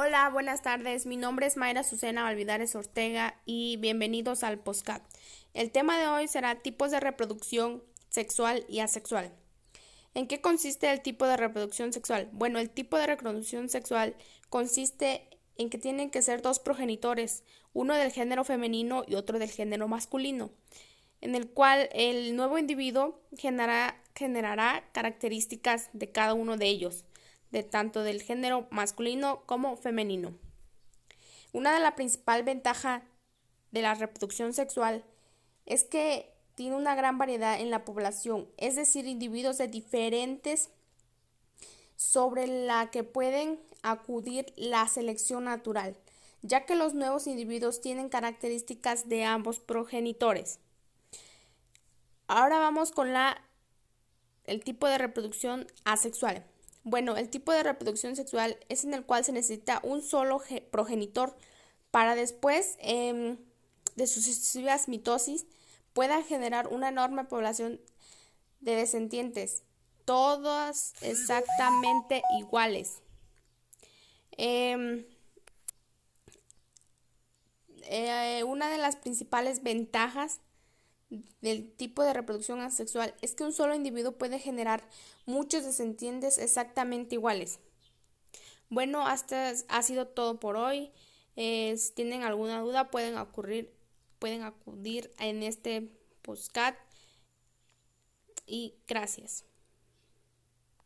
Hola, buenas tardes. Mi nombre es Mayra Susana Valvidares Ortega y bienvenidos al Postcat. El tema de hoy será tipos de reproducción sexual y asexual. ¿En qué consiste el tipo de reproducción sexual? Bueno, el tipo de reproducción sexual consiste en que tienen que ser dos progenitores, uno del género femenino y otro del género masculino, en el cual el nuevo individuo generará características de cada uno de ellos de tanto del género masculino como femenino. Una de las principales ventajas de la reproducción sexual es que tiene una gran variedad en la población, es decir, individuos de diferentes sobre la que pueden acudir la selección natural, ya que los nuevos individuos tienen características de ambos progenitores. Ahora vamos con la el tipo de reproducción asexual. Bueno, el tipo de reproducción sexual es en el cual se necesita un solo progenitor para después em, de sucesivas mitosis pueda generar una enorme población de descendientes, todas exactamente iguales. Em, eh, una de las principales ventajas del tipo de reproducción asexual es que un solo individuo puede generar muchos descendientes exactamente iguales. Bueno, hasta ha sido todo por hoy. Eh, si tienen alguna duda pueden ocurrir, pueden acudir en este postcat y gracias.